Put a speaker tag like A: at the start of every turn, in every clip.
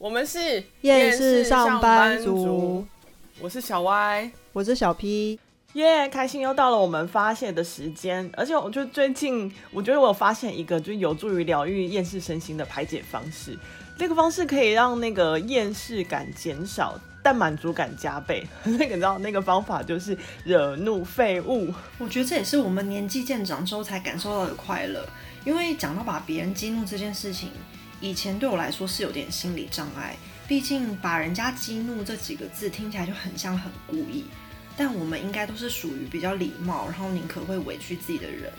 A: 我们是
B: 厌世上班族，
A: 我是小歪
B: 我是小 P，
A: 耶，yeah, 开心又到了我们发泄的时间，而且我觉得最近，我觉得我有发现一个，就有助于疗愈厌世身心的排解方式，这个方式可以让那个厌世感减少，但满足感加倍。那个你知道，那个方法就是惹怒废物。
C: 我觉得这也是我们年纪渐长之后才感受到的快乐，因为讲到把别人激怒这件事情。以前对我来说是有点心理障碍，毕竟把人家激怒这几个字听起来就很像很故意，但我们应该都是属于比较礼貌，然后宁可会委屈自己的人。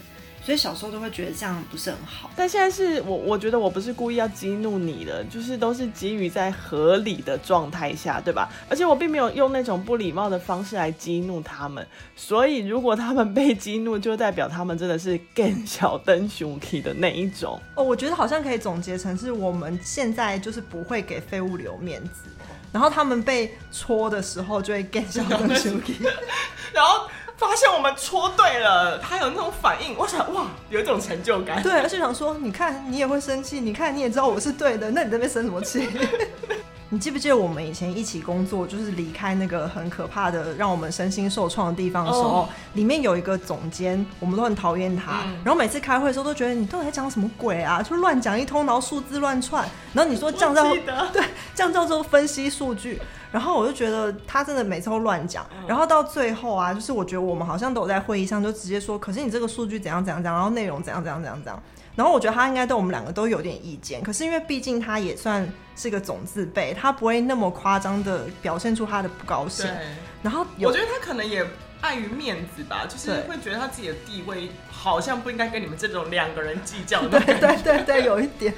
C: 所以小时候都会觉得这样不是很好，
A: 但现在是我我觉得我不是故意要激怒你的，就是都是基于在合理的状态下，对吧？而且我并没有用那种不礼貌的方式来激怒他们，所以如果他们被激怒，就代表他们真的是更小灯熊体的那一种。
B: 哦，我觉得好像可以总结成是我们现在就是不会给废物留面子，然后他们被戳的时候就会更小灯熊体，
A: 然后。发现我们戳对了，他有那种反应，我想哇，有一种成就感。
B: 对，而且想说，你看你也会生气，你看你也知道我是对的，那你在那边生什么气？你记不记得我们以前一起工作，就是离开那个很可怕的让我们身心受创的地方的时候，oh. 里面有一个总监，我们都很讨厌他。嗯、然后每次开会的时候都觉得你到底在讲什么鬼啊，就乱讲一通，然后数字乱串。然后你说降噪 对，降噪之后分析数据。然后我就觉得他真的每次都乱讲。然后到最后啊，就是我觉得我们好像都有在会议上就直接说，可是你这个数据怎样怎样怎样，然后内容怎样怎样怎样怎样。然后我觉得他应该对我们两个都有点意见，可是因为毕竟他也算是个总字辈，他不会那么夸张的表现出他的不高兴。对。然后我
A: 觉得他可能也碍于面子吧，就是会觉得他自己的地位好像不应该跟你们这种两个人计较的。
B: 对对对对，有一点。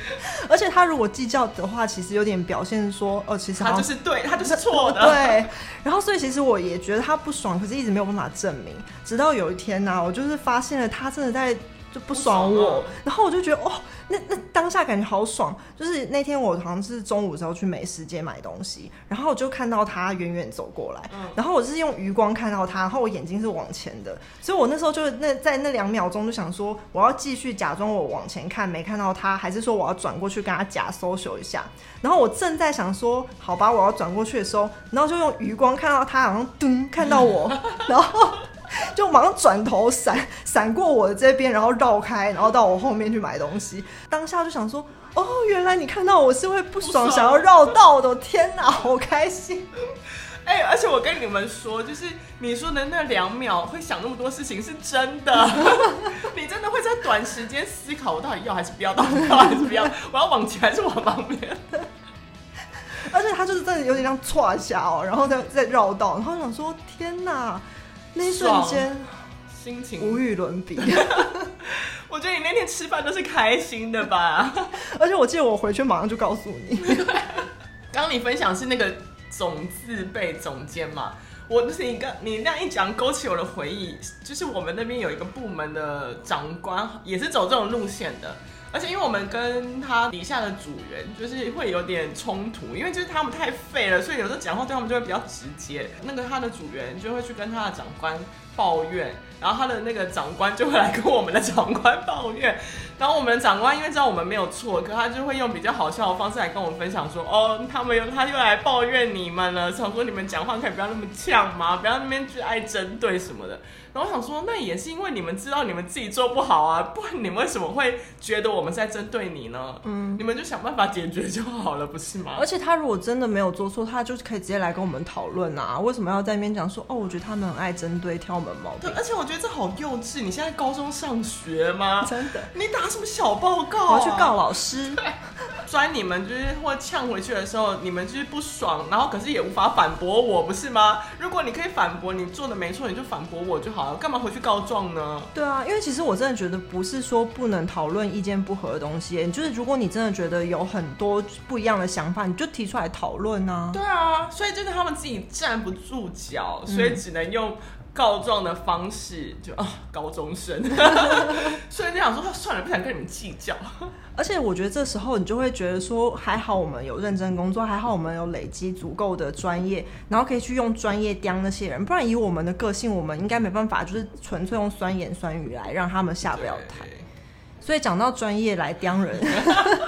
B: 而且他如果计较的话，其实有点表现说，哦，其实
A: 他就是对，他就是错的。
B: 对。然后所以其实我也觉得他不爽，可是一直没有办法证明。直到有一天呢、啊，我就是发现了他真的在。就不爽我，爽然后我就觉得哦，那那当下感觉好爽。就是那天我好像是中午的时候去美食街买东西，然后我就看到他远远走过来，嗯、然后我是用余光看到他，然后我眼睛是往前的，所以我那时候就那在那两秒钟就想说，我要继续假装我往前看没看到他，还是说我要转过去跟他假 social 一下？然后我正在想说，好吧，我要转过去的时候，然后就用余光看到他好像噔看到我，然后。就马上转头闪闪过我的这边，然后绕开，然后到我后面去买东西。当下就想说，哦，原来你看到我是会不爽，不爽想要绕道的。天哪，好开心！
A: 哎、欸，而且我跟你们说，就是你说的那两秒会想那么多事情是真的，你真的会在短时间思考，我到底要还是不要，到底要还是不要，我要往前还是往旁边？
B: 而且他就是真的有点像唰一下哦，然后再再绕道，然后想说，天哪！那一瞬间，
A: 心情
B: 无与伦比。
A: 我觉得你那天吃饭都是开心的吧？
B: 而且我记得我回去马上就告诉你。
A: 刚刚你分享是那个总字辈总监嘛？我就是一个你那样一讲，勾起我的回忆，就是我们那边有一个部门的长官，也是走这种路线的。而且因为我们跟他底下的组员就是会有点冲突，因为就是他们太废了，所以有时候讲话对他们就会比较直接。那个他的组员就会去跟他的长官抱怨，然后他的那个长官就会来跟我们的长官抱怨。然后我们长官因为知道我们没有错，可他就会用比较好笑的方式来跟我们分享说：“哦，他们又他又来抱怨你们了，想说你们讲话可以不要那么呛吗？不要那边去爱针对什么的。”然后我想说，那也是因为你们知道你们自己做不好啊，不然你们为什么会觉得我们在针对你呢？嗯，你们就想办法解决就好了，不是吗？
B: 而且他如果真的没有做错，他就是可以直接来跟我们讨论啊，为什么要在那边讲说哦？我觉得他们很爱针对、挑我们毛病。
A: 对，而且我觉得这好幼稚。你现在高中上学吗？
B: 真的？
A: 你打什么小报告啊？
B: 我要去告老师。
A: 虽然你们就是或呛回去的时候，你们就是不爽，然后可是也无法反驳我，不是吗？如果你可以反驳，你做的没错，你就反驳我就好。好，干嘛回去告状呢？
B: 对啊，因为其实我真的觉得不是说不能讨论意见不合的东西，就是如果你真的觉得有很多不一样的想法，你就提出来讨论啊。
A: 对啊，所以就是他们自己站不住脚，所以只能用告状的方式，就啊，高中生，所以就想说，算了，不想跟你们计较。
B: 而且我觉得这时候你就会觉得说，还好我们有认真工作，还好我们有累积足够的专业，然后可以去用专业刁那些人，不然以我们的个性，我们应该没办法，就是纯粹用酸言酸语来让他们下不了台。所以讲到专业来刁人，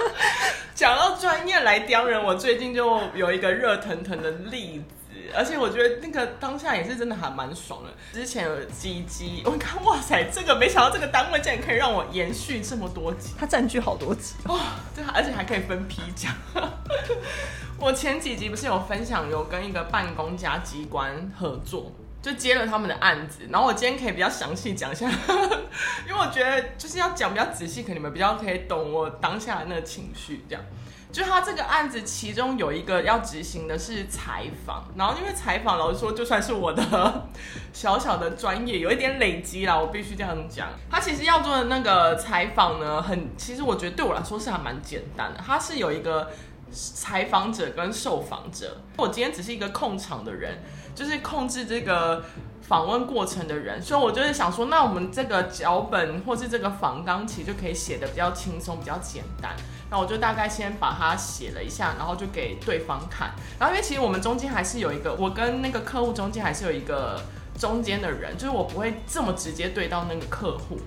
A: 讲到专业来刁人，我最近就有一个热腾腾的例子。而且我觉得那个当下也是真的还蛮爽的。之前有鸡鸡，我看哇塞，这个没想到这个单位竟然可以让我延续这么多集，
B: 它占据好多集
A: 哇、哦！对，而且还可以分批讲。我前几集不是有分享有跟一个办公家机关合作，就接了他们的案子，然后我今天可以比较详细讲一下，因为我觉得就是要讲比较仔细，可能你们比较可以懂我当下的那个情绪这样。就他这个案子，其中有一个要执行的是采访，然后因为采访，老实说，就算是我的小小的专业，有一点累积啦，我必须这样讲。他其实要做的那个采访呢，很，其实我觉得对我来说是还蛮简单的。他是有一个采访者跟受访者，我今天只是一个控场的人，就是控制这个访问过程的人，所以我就是想说，那我们这个脚本或是这个访纲，其实就可以写得比较轻松，比较简单。那我就大概先把它写了一下，然后就给对方看。然后因为其实我们中间还是有一个，我跟那个客户中间还是有一个中间的人，就是我不会这么直接对到那个客户。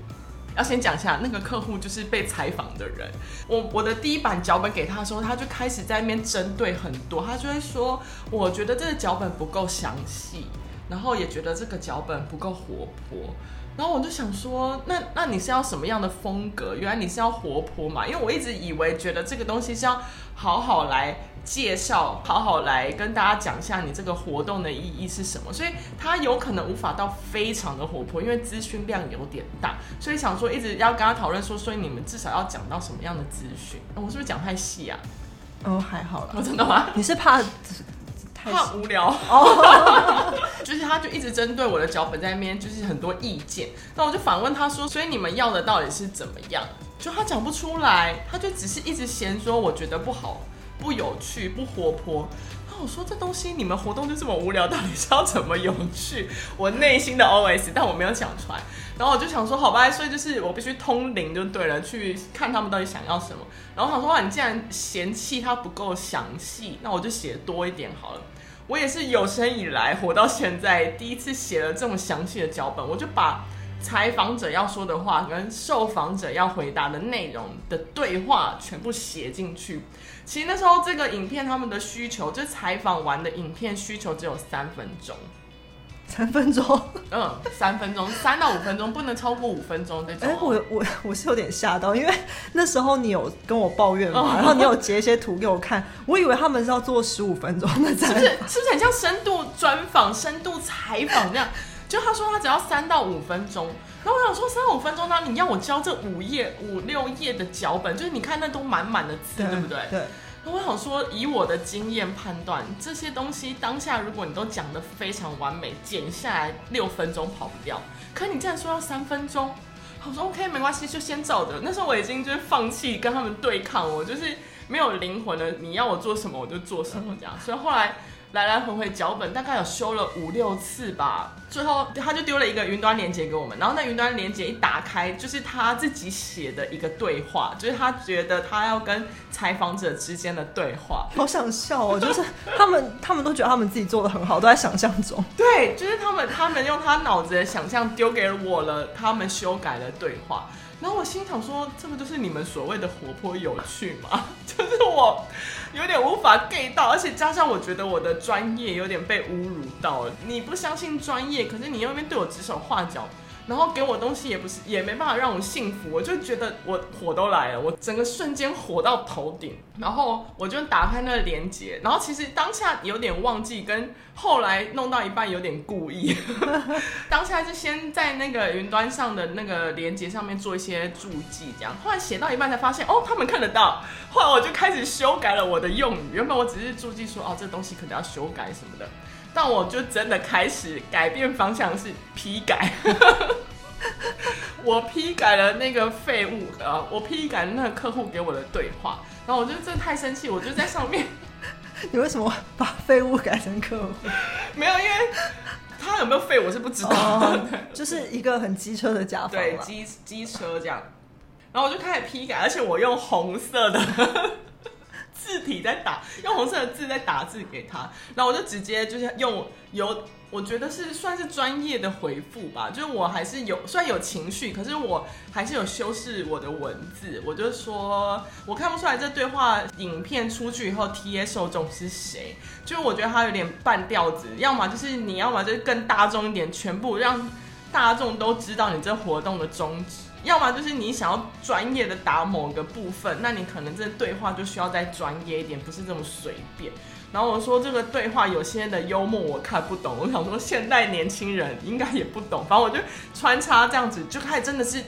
A: 要先讲一下，那个客户就是被采访的人。我我的第一版脚本给他的时候，他就开始在那边针对很多，他就会说，我觉得这个脚本不够详细，然后也觉得这个脚本不够活泼。然后我就想说，那那你是要什么样的风格？原来你是要活泼嘛？因为我一直以为觉得这个东西是要好好来介绍，好好来跟大家讲一下你这个活动的意义是什么。所以他有可能无法到非常的活泼，因为资讯量有点大。所以想说一直要跟他讨论说，所以你们至少要讲到什么样的资讯？我是不是讲太细啊？
B: 哦，还好了。
A: 我真的吗？
B: 你是怕？
A: 怕无聊哦，就是他就一直针对我的脚本在那边，就是很多意见。那我就反问他说：“所以你们要的到底是怎么样？”就他讲不出来，他就只是一直嫌说我觉得不好、不有趣、不活泼。那我说这东西你们活动就这么无聊，到底是要怎么有趣？我内心的 OS，但我没有讲出来。然后我就想说，好吧，所以就是我必须通灵就对了，去看他们到底想要什么。然后我想说，哇，你既然嫌弃它不够详细，那我就写多一点好了。我也是有生以来活到现在第一次写了这么详细的脚本，我就把采访者要说的话跟受访者要回答的内容的对话全部写进去。其实那时候这个影片他们的需求，就是采访完的影片需求只有三分钟。
B: 三分钟，
A: 嗯，三分钟，三到五分钟，不能超过五分钟这种。哎、欸，
B: 我我我是有点吓到，因为那时候你有跟我抱怨嘛，哦、然后你有截一些图给我看，我以为他们是要做十五分钟的，是不是？
A: 是不是很像深度专访、深度采访这样？就他说他只要三到五分钟，然后我想说三到五分钟，那你要我教这五页、五六页的脚本，就是你看那都满满的字，对，对不对？
B: 对。
A: 我想说，以我的经验判断，这些东西当下如果你都讲得非常完美，剪下来六分钟跑不掉。可你竟然说要三分钟，我说 OK 没关系，就先照着。那时候我已经就是放弃跟他们对抗，我就是没有灵魂了。你要我做什么我就做什么这样。所以后来。来来回回脚本大概有修了五六次吧，最后他就丢了一个云端连接给我们，然后那云端连接一打开，就是他自己写的一个对话，就是他觉得他要跟采访者之间的对话。
B: 好想笑哦，就是他们他们都觉得他们自己做的很好，都在想象中。
A: 对，就是他们他们用他脑子的想象丢给我了，他们修改了对话。然后我心想说，这不就是你们所谓的活泼有趣吗？就是我有点无法 get 到，而且加上我觉得我的专业有点被侮辱到了。你不相信专业，可是你又那边对我指手画脚。然后给我东西也不是，也没办法让我幸福，我就觉得我火都来了，我整个瞬间火到头顶，然后我就打开那个连接，然后其实当下有点忘记，跟后来弄到一半有点故意，当下就先在那个云端上的那个连接上面做一些注记，这样，后来写到一半才发现，哦，他们看得到，后来我就开始修改了我的用语，原本我只是注记说，哦，这东西可能要修改什么的。但我就真的开始改变方向，是批改。我批改了那个废物，呃，我批改了那个客户给我的对话。然后我就真的太生气，我就在上面。
B: 你为什么把废物改成客户？
A: 没有，因为他有没有废我是不知道
B: 就是一个很机车的甲方。
A: 对，机机车这样。然后我就开始批改，而且我用红色的。在打，用红色的字在打字给他，然后我就直接就是用有。我觉得是算是专业的回复吧，就是我还是有虽然有情绪，可是我还是有修饰我的文字。我就说，我看不出来这对话影片出去以后，TA 受众是谁。就是我觉得他有点半吊子，要么就是你要么就是更大众一点，全部让大众都知道你这活动的宗旨；要么就是你想要专业的打某个部分，那你可能这对话就需要再专业一点，不是这么随便。然后我说这个对话有些的幽默我看不懂，我想说现代年轻人应该也不懂，反正我就穿插这样子，就开始真的是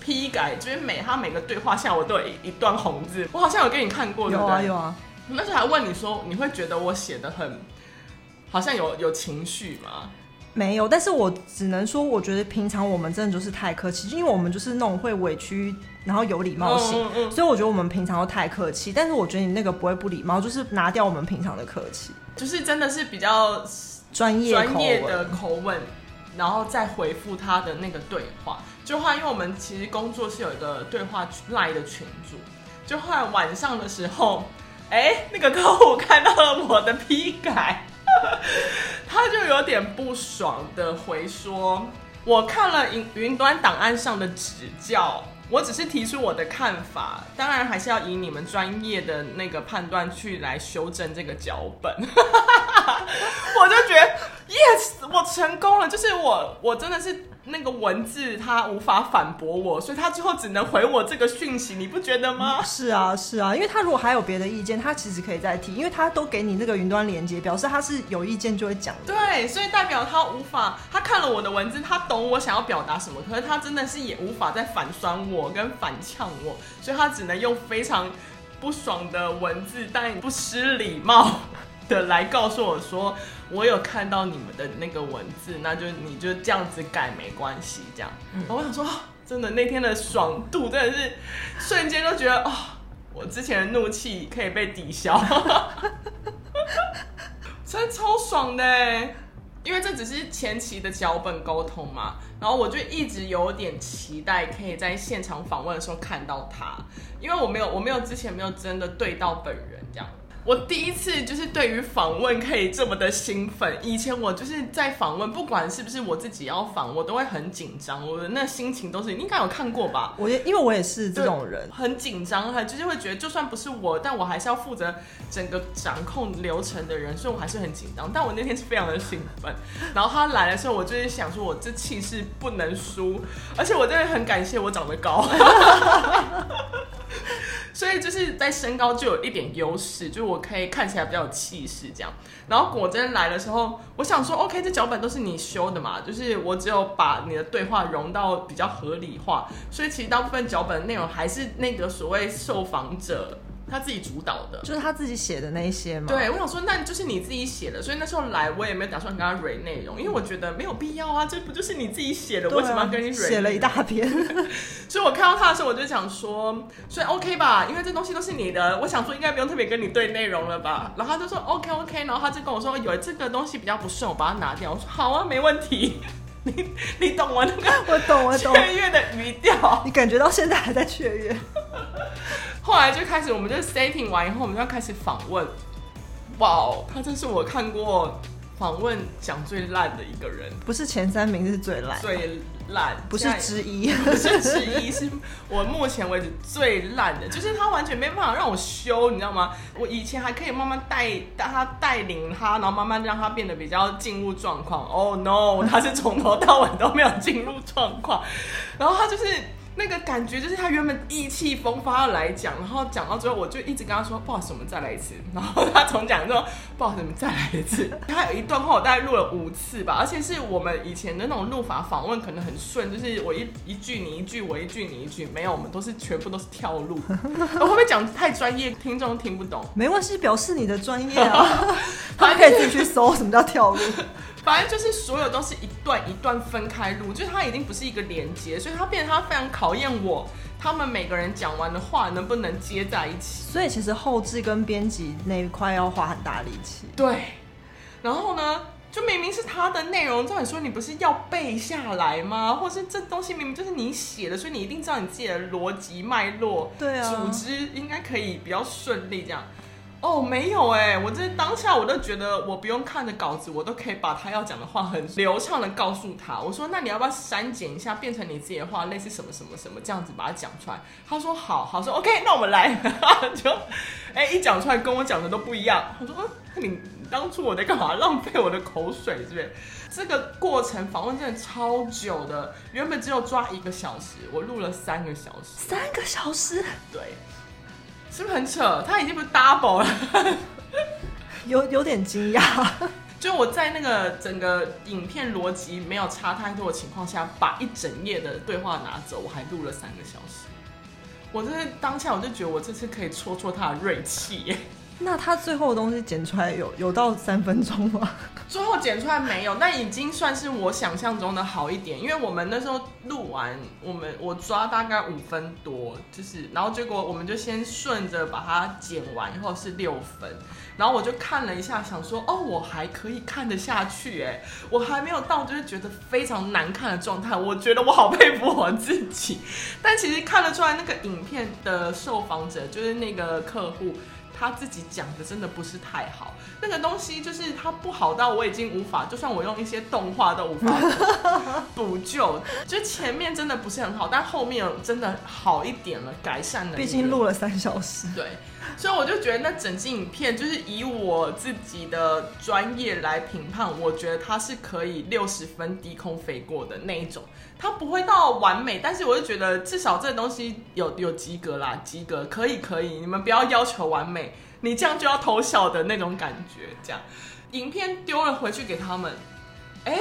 A: 批改，就是每他每个对话下我都有一一段红字，我好像有给你看过？
B: 有啊有啊，
A: 那时候还问你说你会觉得我写的很好像有有情绪吗？
B: 没有，但是我只能说，我觉得平常我们真的就是太客气，因为我们就是那种会委屈，然后有礼貌性，嗯嗯嗯，所以我觉得我们平常都太客气。但是我觉得你那个不会不礼貌，就是拿掉我们平常的客气，
A: 就是真的是比较专业专业的口吻，然后再回复他的那个对话。就话，因为我们其实工作是有一个对话赖的群组，就后来晚上的时候，哎，那个客户看到了我的批改。他就有点不爽的回说：“我看了云云端档案上的指教，我只是提出我的看法，当然还是要以你们专业的那个判断去来修正这个脚本。”我就觉得，yes，我成功了，就是我，我真的是。那个文字他无法反驳我，所以他最后只能回我这个讯息，你不觉得吗？
B: 嗯，是啊，是啊，因为他如果还有别的意见，他其实可以再提，因为他都给你那个云端连接，表示他是有意见就会讲的。
A: 对，所以代表他无法，他看了我的文字，他懂我想要表达什么，可是他真的是也无法再反酸我跟反呛我，所以他只能用非常不爽的文字，但不失礼貌 的来告诉我说，我有看到你们的那个文字，那就你就这样子改没关系，这样。然后我想说，真的那天的爽度真的是瞬间就觉得，哦，我之前的怒气可以被抵消，真的超爽的。因为这只是前期的脚本沟通嘛，然后我就一直有点期待可以在现场访问的时候看到他，因为我没有，我没有之前没有真的对到本人这样。我第一次就是对于访问可以这么的兴奋。以前我就是在访问，不管是不是我自己要访，我都会很紧张。我的那心情都是，你应该有看过吧？
B: 我也因为我也是这种人，
A: 很紧张，还就是会觉得就算不是我，但我还是要负责整个掌控流程的人，所以我还是很紧张。但我那天是非常的兴奋。然后他来的时候，我就是想说，我这气势不能输，而且我真的很感谢我长得高。所以就是在身高就有一点优势，就我可以看起来比较有气势这样。然后果真来的时候，我想说，OK，这脚本都是你修的嘛，就是我只有把你的对话融到比较合理化，所以其实大部分脚本内容还是那个所谓受访者。他自己主导的，
B: 就是他自己写的那一些嘛。
A: 对，我想说，那就是你自己写的，所以那时候来我也没有打算跟他蕊内容，因为我觉得没有必要啊，这不就是你自己写的，啊、为什么要跟你蕊？
B: 写了一大篇，
A: 所以我看到他的时候，我就想说，所以 OK 吧，因为这东西都是你的，我想说应该不用特别跟你对内容了吧。然后他就说 OK OK，然后他就跟我说，有这个东西比较不顺，我把它拿掉。我说好啊，没问题。你你懂我那个
B: 我懂我懂
A: 雀跃的语调，
B: 你感觉到现在还在雀跃。
A: 后来就开始，我们就 setting 完以后，我们就要开始访问。哇、他真是我看过访问讲最烂的一个人，
B: 不是前三名，是最烂，
A: 最烂，
B: 不是之一，
A: 不是之一，是我目前为止最烂的，就是他完全没办法让我修，你知道吗？我以前还可以慢慢带带他带领他，然后慢慢让他变得比较进入状况。Oh no，他是从头到尾都没有进入状况，然后他就是。那个感觉就是他原本意气风发的来讲，然后讲到最后，我就一直跟他说：“不好意思，我们再来一次。”然后他重讲说：“ 不好意思，我们再来一次。”他有一段话，我大概录了五次吧，而且是我们以前的那种录法，访问可能很顺，就是我一一句你一句，我一句你一句，没有，我们都是全部都是跳路。我会不会讲太专业，听众听不懂？
B: 没关系，表示你的专业啊，他可以自己去搜什么叫跳路。
A: 反正就是所有都是一段一段分开录，就是它已经不是一个连接，所以它变得它非常考验我，他们每个人讲完的话能不能接在一起。
B: 所以其实后置跟编辑那一块要花很大力气。
A: 对，然后呢，就明明是他的内容，照理说你不是要背下来吗？或是这东西明明就是你写的，所以你一定知道你自己的逻辑脉络，
B: 对啊，
A: 组织应该可以比较顺利这样。哦，没有哎，我这当下我都觉得我不用看着稿子，我都可以把他要讲的话很流畅的告诉他。我说，那你要不要删减一下，变成你自己的话，类似什么什么什么这样子把它讲出来？他说好，好说 OK，那我们来，就哎一讲出来跟我讲的都不一样。我说，你当初我在干嘛？浪费我的口水，是不是？这个过程访问真的超久的，原本只有抓一个小时，我录了三个小时，
B: 三个小时，
A: 对。是不是很扯？他已经不是 double 了，
B: 有有点惊讶。
A: 就我在那个整个影片逻辑没有差太多的情况下，把一整页的对话拿走，我还录了三个小时。我真的当下我就觉得我这次可以戳戳他的锐气耶。
B: 那他最后的东西剪出来有有到三分钟吗？
A: 最后剪出来没有，那已经算是我想象中的好一点。因为我们那时候录完，我们我抓大概五分多，就是然后结果我们就先顺着把它剪完，以后是六分。然后我就看了一下，想说哦，我还可以看得下去，哎，我还没有到就是觉得非常难看的状态。我觉得我好佩服我自己，但其实看得出来，那个影片的受访者就是那个客户。他自己讲的真的不是太好，那个东西就是他不好到我已经无法，就算我用一些动画都无法 补救。就前面真的不是很好，但后面真的好一点了，改善了。
B: 毕竟录了三小时。
A: 对。所以我就觉得那整支影片就是以我自己的专业来评判，我觉得它是可以六十分低空飞过的那一种，它不会到完美，但是我就觉得至少这东西有有及格啦，及格可以可以，你们不要要求完美，你这样就要投小的那种感觉，这样，影片丢了回去给他们，哎。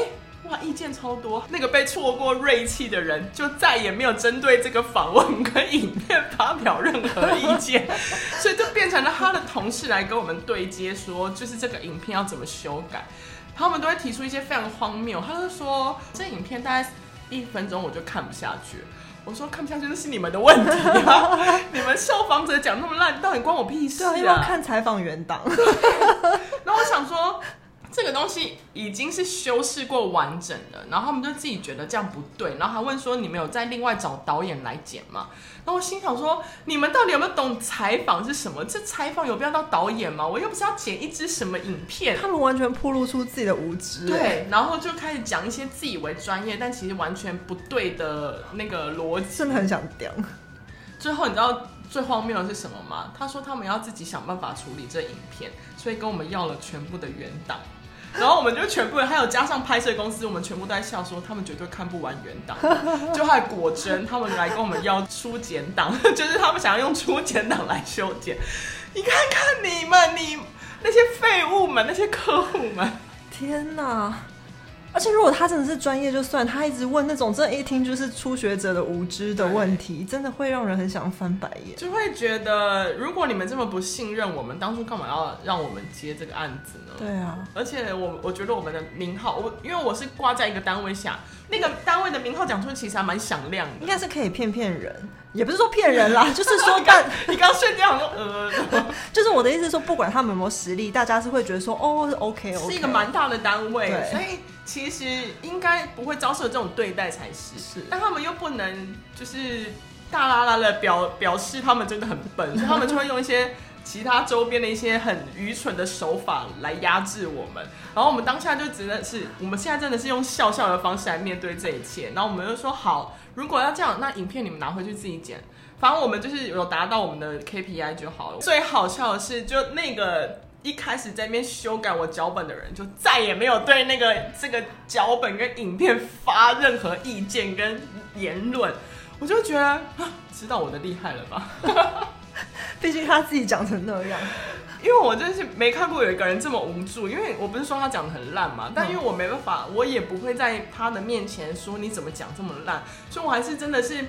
A: 哇，意见超多！那个被错过锐气的人，就再也没有针对这个访问跟影片发表任何意见，所以就变成了他的同事来跟我们对接，说就是这个影片要怎么修改。他们都会提出一些非常荒谬，他就说这影片大概一分钟我就看不下去。我说看不下去那是你们的问题啊！你们受访者讲那么烂，到底关我屁事啊？
B: 看采访原档。
A: 那我想说。这个东西已经是修饰过完整的，然后他们就自己觉得这样不对，然后还问说，你们有再另外找导演来剪吗？然后我心想说，你们到底有没有懂采访是什么？这采访有必要当导演吗？我又不是要剪一支什么影片。
B: 他们完全暴露出自己的无知。
A: 对，然后就开始讲一些自以为专业，但其实完全不对的那个逻辑。
B: 真的很想屌。
A: 最后你知道最荒谬的是什么吗？他说他们要自己想办法处理这影片，所以跟我们要了全部的原档。然后我们就全部人，还有加上拍摄公司，我们全部都在笑说他们绝对看不完原档。就还果真，他们来跟我们要初剪档，就是他们想要用初剪档来修剪。你看看你们，你那些废物们，那些客户们，
B: 天哪！而且如果他真的是专业就算，他一直问那种，这一听就是初学者的无知的问题，真的会让人很想翻白眼。
A: 就会觉得，如果你们这么不信任我们，当初干嘛要让我们接这个案子呢？
B: 对啊。
A: 而且我我觉得我们的名号，我因为我是挂在一个单位下，那个单位的名号讲出来其实还蛮响亮的，
B: 应该是可以骗骗人，也不是说骗人啦，就是说但
A: 你刚刚瞬间好像呃，
B: 就是我的意思是说，不管他们有没有实力，大家是会觉得说哦是 OK OK，
A: 是一个蛮大的单位，所以。其实应该不会遭受这种对待才是，是，但他们又不能就是大啦啦的表表示他们真的很笨，所 以他们就会用一些其他周边的一些很愚蠢的手法来压制我们。然后我们当下就只能是，我们现在真的是用笑笑的方式来面对这一切。然后我们就说好，如果要这样，那影片你们拿回去自己剪，反正我们就是有达到我们的 KPI 就好了。最好笑的是，就那个。一开始在那边修改我脚本的人，就再也没有对那个这个脚本跟影片发任何意见跟言论。我就觉得，知道我的厉害了吧？
B: 毕竟他自己讲成那样。
A: 因为我真是没看过有一个人这么无助。因为我不是说他讲的很烂嘛，但因为我没办法，我也不会在他的面前说你怎么讲这么烂，所以我还是真的是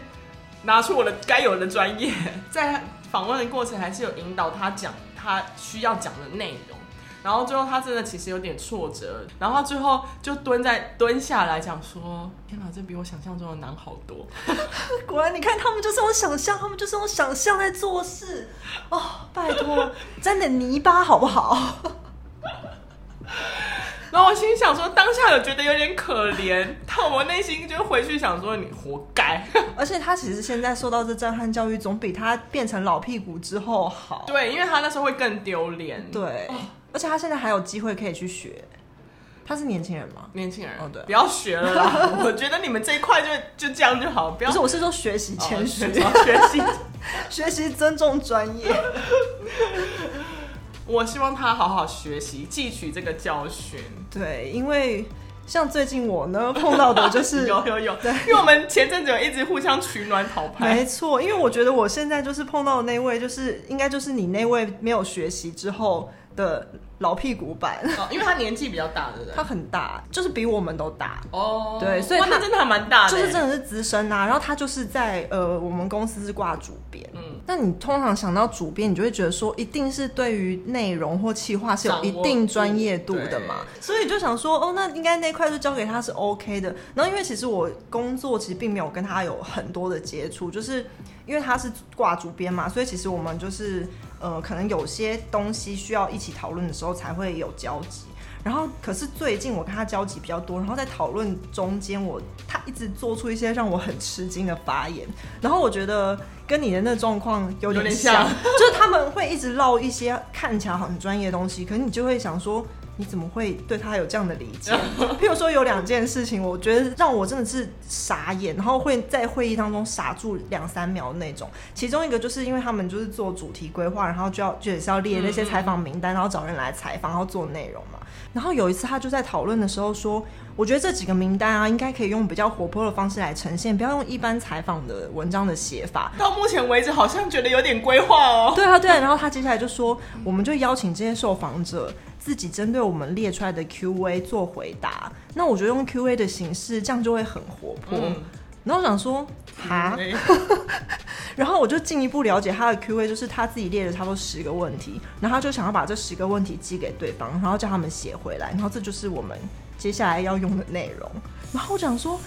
A: 拿出我的该有的专业，在访问的过程还是有引导他讲。他需要讲的内容，然后最后他真的其实有点挫折，然后他最后就蹲在蹲下来讲说：“天哪，这比我想象中的难好多。”
B: 果然，你看他们就是用想象，他们就是用想象在做事。哦，拜托，沾点泥巴好不好？
A: 然后我心想说，当下有觉得有点可怜，但我内心就回去想说，你活该。
B: 而且他其实现在受到这震撼教育，总比他变成老屁股之后好。
A: 对，因为他那时候会更丢脸。
B: 对，而且他现在还有机会可以去学。他是年轻人吗？
A: 年轻人
B: 哦，对，
A: 不要学了啦。我觉得你们这一块就就这样就好，不要。
B: 不是，我是说学习谦虚，学
A: 习
B: 学习尊重专业。
A: 我希望他好好学习，汲取这个教训。
B: 对，因为像最近我呢碰到的就是
A: 有有有，对，因为我们前阵子有一直互相取暖讨拍。
B: 没错，因为我觉得我现在就是碰到的那位，就是应该就是你那位没有学习之后的。老屁股版，
A: 哦，因为他年纪比较大，对不对？
B: 他很大，就是比我们都大
A: 哦。
B: 对，所以他
A: 真的还蛮大的，
B: 就是真的是资深啊。然后他就是在呃，我们公司是挂主编。嗯，那你通常想到主编，你就会觉得说，一定是对于内容或企划是有一定专业度的嘛。所以就想说，哦，那应该那块就交给他是 OK 的。然后因为其实我工作其实并没有跟他有很多的接触，就是因为他是挂主编嘛，所以其实我们就是。呃，可能有些东西需要一起讨论的时候才会有交集。然后，可是最近我跟他交集比较多，然后在讨论中间，我他一直做出一些让我很吃惊的发言。然后我觉得跟你的那状况有点像，就是他们会一直唠一些看起来很专业的东西，可是你就会想说。你怎么会对他有这样的理解？譬如说有两件事情，我觉得让我真的是傻眼，然后会在会议当中傻住两三秒的那种。其中一个就是因为他们就是做主题规划，然后就要就也是要列那些采访名单，然后找人来采访，然后做内容嘛。然后有一次他就在讨论的时候说，我觉得这几个名单啊，应该可以用比较活泼的方式来呈现，不要用一般采访的文章的写法。
A: 到目前为止好像觉得有点规划哦。
B: 对啊，对啊。然后他接下来就说，我们就邀请这些受访者。自己针对我们列出来的 Q&A 做回答，那我觉得用 Q&A 的形式，这样就会很活泼。嗯、然后我想说，哈，然后我就进一步了解他的 Q&A，就是他自己列了差不多十个问题，然后他就想要把这十个问题寄给对方，然后叫他们写回来，然后这就是我们接下来要用的内容。然后我想说。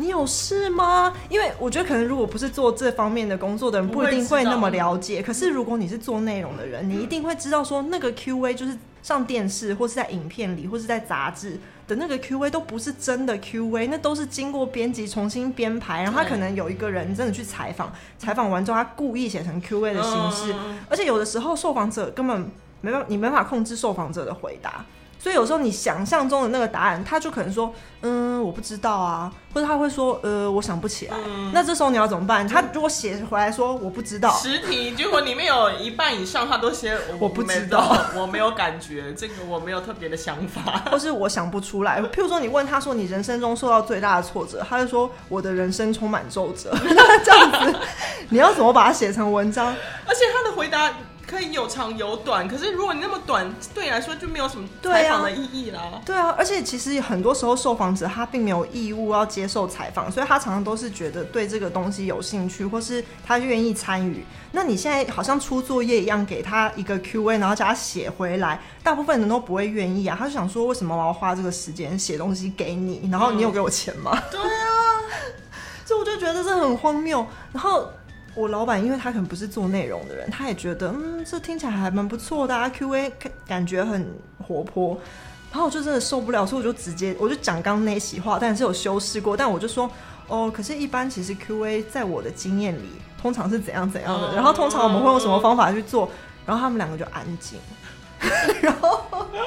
B: 你有事吗？因为我觉得可能如果不是做这方面的工作的人，不一定会那么了解。可是如果你是做内容的人，你一定会知道说那个 Q&A 就是上电视或是在影片里或是在杂志的那个 Q&A 都不是真的 Q&A，那都是经过编辑重新编排，然后他可能有一个人真的去采访，采访完之后他故意写成 Q&A 的形式，而且有的时候受访者根本没办法，你没办法控制受访者的回答。所以有时候你想象中的那个答案，他就可能说，嗯，我不知道啊，或者他会说，呃，我想不起来。嗯、那这时候你要怎么办？他如果写回来说我不知道，
A: 十题结果里面有一半以上他都写
B: 我不知道，
A: 我没有感觉，这个我没有特别的想法，
B: 或是我想不出来。譬如说你问他说你人生中受到最大的挫折，他就说我的人生充满皱褶。那 这样子，你要怎么把它写成文章？
A: 而且他的回答。可以有长有短，可是如果你那么短，对你来说就没有什么采访的意义啦。
B: 对啊，而且其实很多时候受访者他并没有义务要接受采访，所以他常常都是觉得对这个东西有兴趣，或是他愿意参与。那你现在好像出作业一样，给他一个 Q&A，然后叫他写回来，大部分人都不会愿意啊。他就想说，为什么我要花这个时间写东西给你？然后你有给我钱吗？
A: 对啊，
B: 所以我就觉得这很荒谬。然后。我老板，因为他可能不是做内容的人，他也觉得，嗯，这听起来还蛮不错的啊，Q&A 感觉很活泼，然后我就真的受不了，所以我就直接我就讲刚刚那席话，但是有修饰过，但我就说，哦，可是，一般其实 Q&A 在我的经验里，通常是怎样怎样的，然后通常我们会用什么方法去做，然后他们两个就安静，然后，然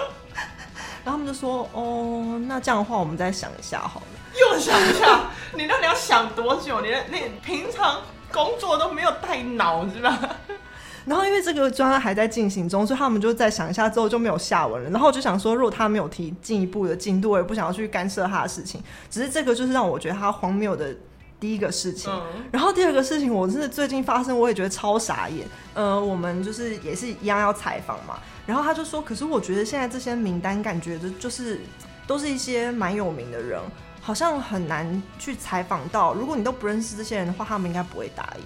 B: 后他们就说，哦，那这样的话，我们再想一下好了，
A: 又想一下，你到底要想多久？你的那平常。工作都没有带脑是吧？
B: 然后因为这个专案还在进行中，所以他们就在想一下之后就没有下文了。然后我就想说，如果他没有提进一步的进度，我也不想要去干涉他的事情。只是这个就是让我觉得他荒谬的第一个事情。嗯、然后第二个事情，我真的最近发生，我也觉得超傻眼。呃，我们就是也是一样要采访嘛。然后他就说，可是我觉得现在这些名单感觉的就是都是一些蛮有名的人。好像很难去采访到，如果你都不认识这些人的话，他们应该不会答应。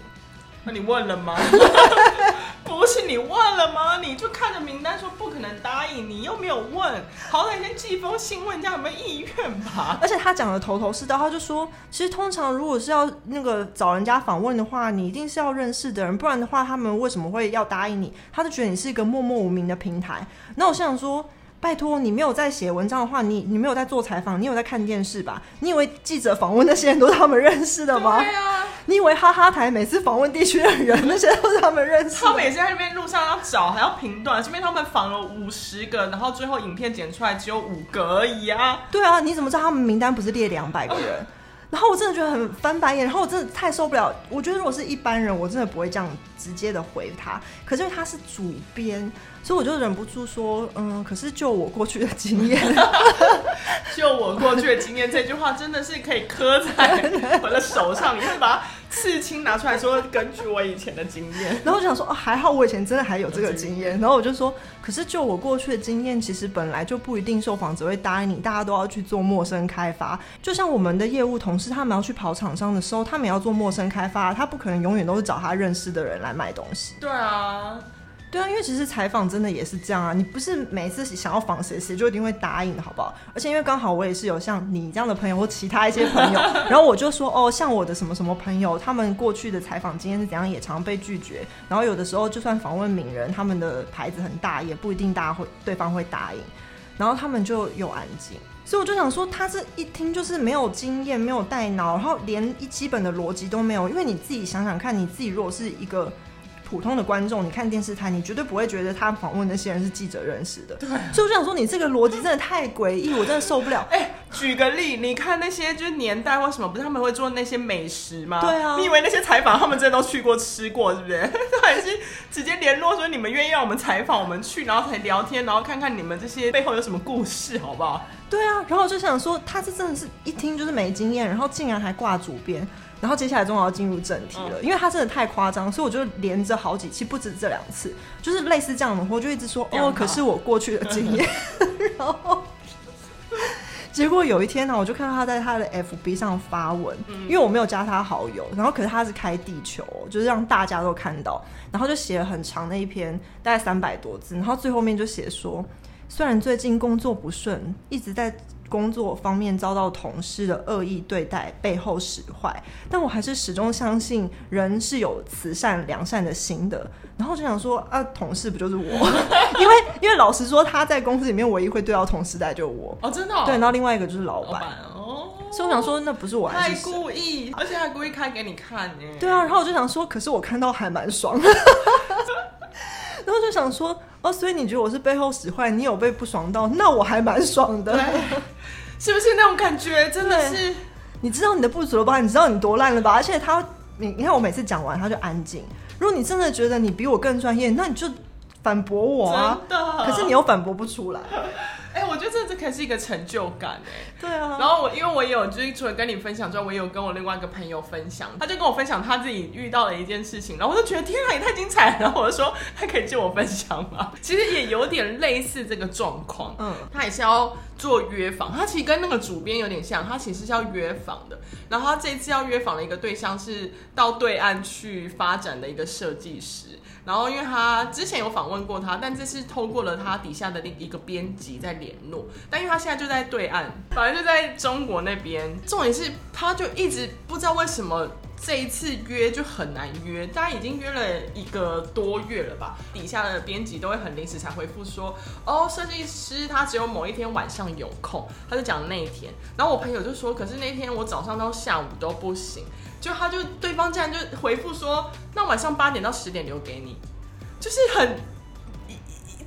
A: 那你问了吗？不是你问了吗？你就看着名单说不可能答应，你又没有问，好歹先寄封信问人家有没有意愿吧。
B: 而且他讲的头头是道，他就说，其实通常如果是要那个找人家访问的话，你一定是要认识的人，不然的话他们为什么会要答应你？他就觉得你是一个默默无名的平台。那我想说。拜托，你没有在写文章的话，你你没有在做采访，你有在看电视吧？你以为记者访问那些人都是他们认识的吗？
A: 对啊，
B: 你以为哈哈台每次访问地区的人，那些都是他们认识的？
A: 他们也是在那边路上要找，还要评断，这边他们访了五十个，然后最后影片剪出来只有五个而已啊。
B: 对啊，你怎么知道他们名单不是列两百个人？然后我真的觉得很翻白眼，然后我真的太受不了。我觉得如果是一般人，我真的不会这样直接的回他。可是因为他是主编，所以我就忍不住说，嗯，可是就我过去的经验，
A: 就我过去的经验，这句话真的是可以磕在我的手上，你会把刺青拿出来说，根据我以前的经验。
B: 然后我想说，哦，还好我以前真的还有这个经验。然后我就说，可是就我过去的经验，其实本来就不一定受访者会答应你，大家都要去做陌生开发。就像我们的业务同事，他们要去跑厂商的时候，他们也要做陌生开发，他不可能永远都是找他认识的人来卖东西。
A: 对啊。
B: 对啊，因为其实采访真的也是这样啊，你不是每次想要访谁谁就一定会答应的，好不好？而且因为刚好我也是有像你这样的朋友或其他一些朋友，然后我就说哦，像我的什么什么朋友，他们过去的采访经验是怎样，也常被拒绝。然后有的时候就算访问名人，他们的牌子很大，也不一定大家会对方会答应。然后他们就又安静，所以我就想说，他这一听就是没有经验，没有带脑，然后连一基本的逻辑都没有。因为你自己想想看，你自己如果是一个。普通的观众，你看电视台，你绝对不会觉得他访问那些人是记者认识的。
A: 对，
B: 所以我想说，你这个逻辑真的太诡异，我真的受不了。
A: 哎、欸，举个例，你看那些就是年代或什么，不是他们会做那些美食吗？
B: 对啊，
A: 你以为那些采访他们真的都去过吃过，是不是？还是直接联络说你们愿意让我们采访，我们去，然后才聊天，然后看看你们这些背后有什么故事，好不好？
B: 对啊，然后我就想说，他这真的是一听就是没经验，然后竟然还挂主编。然后接下来终于要进入正题了，因为他真的太夸张，所以我就连着好几期，不止这两次，就是类似这样的，我就一直说哦，可是我过去的经验。然后结果有一天呢，我就看到他在他的 FB 上发文，因为我没有加他好友，然后可是他是开地球，就是让大家都看到，然后就写了很长的一篇，大概三百多字，然后最后面就写说，虽然最近工作不顺，一直在。工作方面遭到同事的恶意对待，背后使坏，但我还是始终相信人是有慈善良善的心的。然后就想说啊，同事不就是我？因为因为老实说，他在公司里面唯一会对到同事的就是我
A: 哦，真的、哦。
B: 对，然后另外一个就是老板
A: 哦，
B: 所以我想说，那不是我还是
A: 太故意，而且还故意开给你看呢。
B: 对啊，然后我就想说，可是我看到还蛮爽。然后就想说，哦，所以你觉得我是背后使坏，你有被不爽到，那我还蛮爽的，
A: 是不是那种感觉？真的是，
B: 你知道你的不足了吧？你知道你多烂了吧？而且他，你你看我每次讲完他就安静。如果你真的觉得你比我更专业，那你就反驳我啊！可是你又反驳不出来。
A: 哎、欸，我觉得这这可是一个成就感哎。
B: 对啊。
A: 然后我因为我也有就是除了跟你分享之外，我也有跟我另外一个朋友分享，他就跟我分享他自己遇到的一件事情，然后我就觉得天啊，也太精彩了。然后我就说，他可以借我分享吗？其实也有点类似这个状况。嗯。他也是要做约访，他其实跟那个主编有点像，他其实是要约访的。然后他这次要约访的一个对象是到对岸去发展的一个设计师。然后，因为他之前有访问过他，但这是透过了他底下的另一个编辑在联络。但因为他现在就在对岸，反正就在中国那边。重点是，他就一直不知道为什么这一次约就很难约。大家已经约了一个多月了吧？底下的编辑都会很临时才回复说：“哦，设计师他只有某一天晚上有空。”他就讲那一天。然后我朋友就说：“可是那天我早上到下午都不行。”就他就对方竟然就回复说，那晚上八点到十点留给你，就是很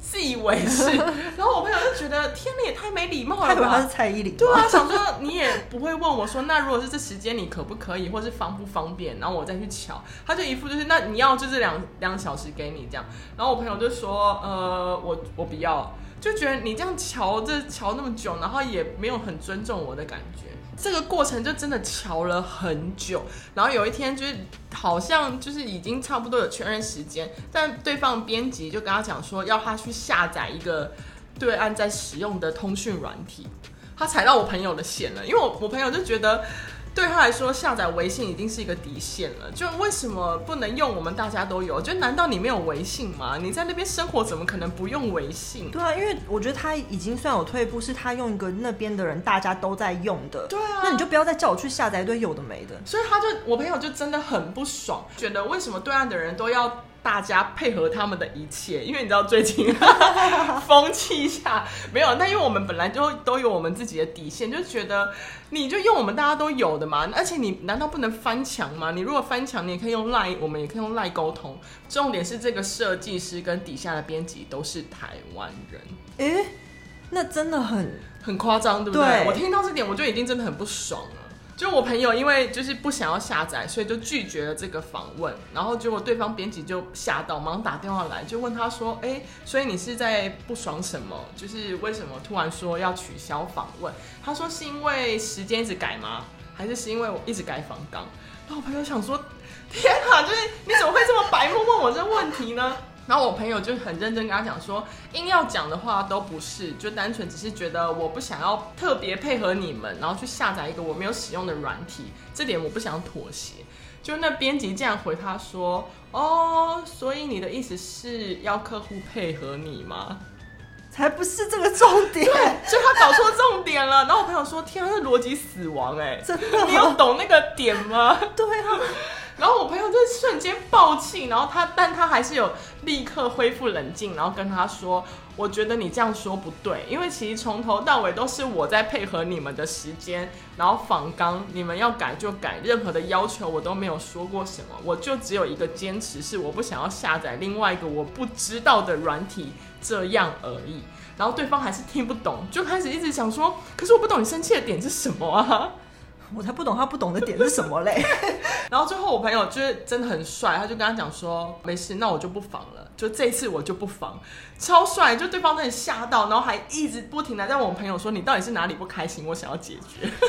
A: 自以为是。然后我朋友就觉得天哪，也太没礼貌了吧？
B: 他以为他是蔡依林。
A: 对啊，想说你也不会问我说，那如果是这时间你可不可以，或是方不方便，然后我再去瞧。他就一副就是那你要就是两两小时给你这样。然后我朋友就说，呃，我我不要，就觉得你这样瞧这瞧那么久，然后也没有很尊重我的感觉。这个过程就真的瞧了很久，然后有一天就是好像就是已经差不多有确认时间，但对方编辑就跟他讲说要他去下载一个对岸在使用的通讯软体，他踩到我朋友的线了，因为我我朋友就觉得。对他来说，下载微信已经是一个底线了。就为什么不能用？我们大家都有。就难道你没有微信吗？你在那边生活，怎么可能不用微信？
B: 对啊，因为我觉得他已经算有退步，是他用一个那边的人大家都在用的。
A: 对啊，
B: 那你就不要再叫我去下载一堆有的没的。
A: 所以他就我朋友就真的很不爽，觉得为什么对岸的人都要。大家配合他们的一切，因为你知道最近 风气下没有，那因为我们本来就都有我们自己的底线，就觉得你就用我们大家都有的嘛，而且你难道不能翻墙吗？你如果翻墙，你也可以用赖，我们也可以用赖沟通。重点是这个设计师跟底下的编辑都是台湾人，
B: 诶、欸，那真的很
A: 很夸张，对不对？
B: 对，
A: 我听到这点，我就已经真的很不爽了。就我朋友，因为就是不想要下载，所以就拒绝了这个访问。然后结果对方编辑就吓到，忙打电话来，就问他说：“哎，所以你是在不爽什么？就是为什么突然说要取消访问？”他说：“是因为时间一直改吗？还是是因为我一直改访纲？”然后我朋友想说：“天啊，就是你怎么会这么白目问我这个问题呢？”然后我朋友就很认真跟他讲说，硬要讲的话都不是，就单纯只是觉得我不想要特别配合你们，然后去下载一个我没有使用的软体，这点我不想妥协。就那编辑竟然回他说，哦，所以你的意思是要客户配合你吗？
B: 才不是这个重点，
A: 对，就他搞错重点了。然后我朋友说，天啊，这逻辑死亡哎，
B: 真的，
A: 你有懂那个点吗？
B: 对啊。
A: 然后我朋友就瞬间爆气，然后他，但他还是有立刻恢复冷静，然后跟他说：“我觉得你这样说不对，因为其实从头到尾都是我在配合你们的时间，然后访纲你们要改就改，任何的要求我都没有说过什么，我就只有一个坚持，是我不想要下载另外一个我不知道的软体，这样而已。”然后对方还是听不懂，就开始一直想说：“可是我不懂你生气的点是什么啊？”
B: 我才不懂他不懂的点是什么嘞。
A: 然后最后我朋友就是真的很帅，他就跟他讲说，没事，那我就不防了，就这一次我就不防，超帅，就对方真的吓到，然后还一直不停的在问我朋友说，你到底是哪里不开心，我想要解决。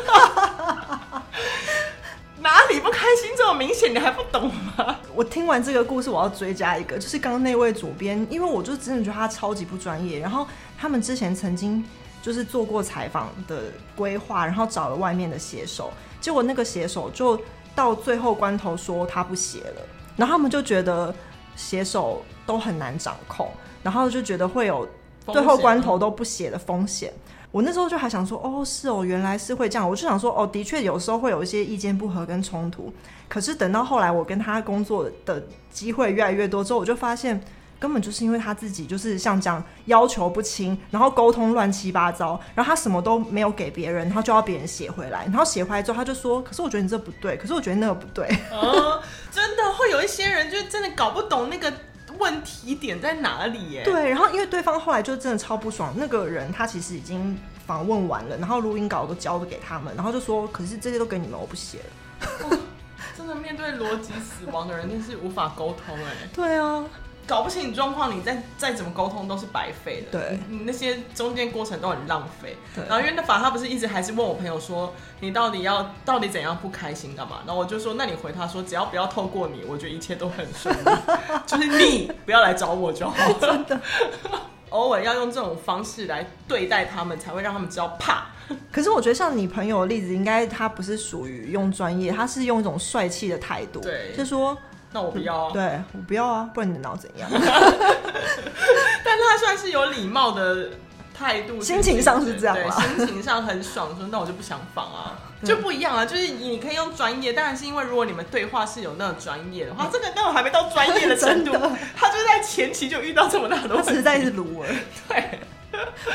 A: 哪里不开心这么明显，你还不懂吗？
B: 我听完这个故事，我要追加一个，就是刚刚那位主编，因为我就真的觉得他超级不专业，然后他们之前曾经。就是做过采访的规划，然后找了外面的写手，结果那个写手就到最后关头说他不写了，然后他们就觉得写手都很难掌控，然后就觉得会有最后关头都不写的风险。我那时候就还想说，哦，是哦，原来是会这样。我就想说，哦，的确有时候会有一些意见不合跟冲突，可是等到后来我跟他工作的机会越来越多之后，我就发现。根本就是因为他自己就是像这样要求不清，然后沟通乱七八糟，然后他什么都没有给别人，然后就要别人写回来，然后写回来之后他就说：“可是我觉得你这不对，可是我觉得那个不对。”
A: 哦，真的会有一些人就真的搞不懂那个问题点在哪里耶。
B: 对，然后因为对方后来就真的超不爽，那个人他其实已经访问完了，然后录音稿都交了给他们，然后就说：“可是这些都给你们，我不写了。
A: 哦”真的面对逻辑死亡的人，真是无法沟通哎。
B: 对啊。
A: 搞不清你状况，你再再怎么沟通都是白费的。
B: 对，
A: 你那些中间过程都很浪费。
B: 对。
A: 然后因为那法他不是一直还是问我朋友说，你到底要到底怎样不开心干嘛？然后我就说，那你回他说，只要不要透过你，我觉得一切都很顺利。就是你不要来找我就好。
B: 真的。
A: 偶尔要用这种方式来对待他们，才会让他们知道怕。
B: 可是我觉得像你朋友的例子，应该他不是属于用专业，他是用一种帅气的态度。
A: 对。
B: 就是说。
A: 那我不要啊！
B: 对，我不要啊，不然你的脑怎样？
A: 但他算是有礼貌的态度，
B: 心情上是这样
A: 对，心情上很爽，说那我就不想仿啊，就不一样啊。就是你可以用专业，当然是因为如果你们对话是有那种专业的话，这个根本还没到专业的程度，他就在前期就遇到这么大的问题，
B: 实在是卢儿，
A: 对，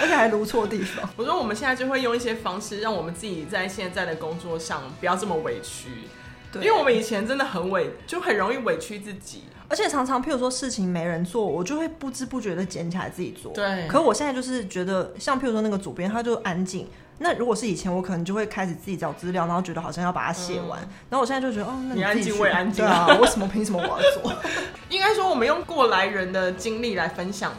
B: 而且还撸错地方。
A: 我说我们现在就会用一些方式，让我们自己在现在的工作上不要这么委屈。因为我们以前真的很委，就很容易委屈自己，
B: 而且常常譬如说事情没人做，我就会不知不觉的捡起来自己做。
A: 对。
B: 可我现在就是觉得，像譬如说那个主编，他就安静。那如果是以前，我可能就会开始自己找资料，然后觉得好像要把它写完。嗯。然后我现在就觉得，哦，那你，
A: 你安静，我也安
B: 静。啊，为什么凭什么我要做？
A: 应该说，我们用过来人的经历来分享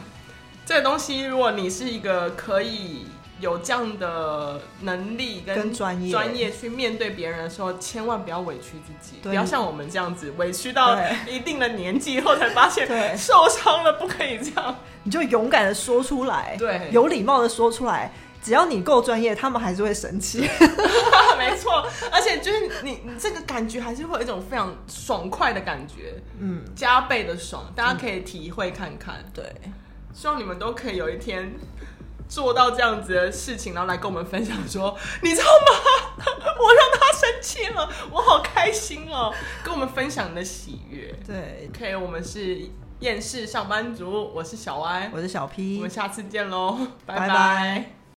A: 这个东西。如果你是一个可以。有这样的能力跟专业专业去面对别人的时候，千万不要委屈自己，不要像我们这样子委屈到一定的年纪后才发现 受伤了，不可以这样。
B: 你就勇敢的说出来，
A: 对，
B: 有礼貌的说出来。只要你够专业，他们还是会生气。
A: 没错，而且就是你，你这个感觉还是会有一种非常爽快的感觉，嗯，加倍的爽，大家可以体会看看。
B: 对，
A: 希望你们都可以有一天。做到这样子的事情，然后来跟我们分享说，你知道吗？我让他生气了，我好开心哦！跟我们分享你的喜悦。
B: 对
A: ，OK，我们是厌世上班族，我是小歪，
B: 我是小 P，
A: 我们下次见喽，拜拜。
B: 拜拜。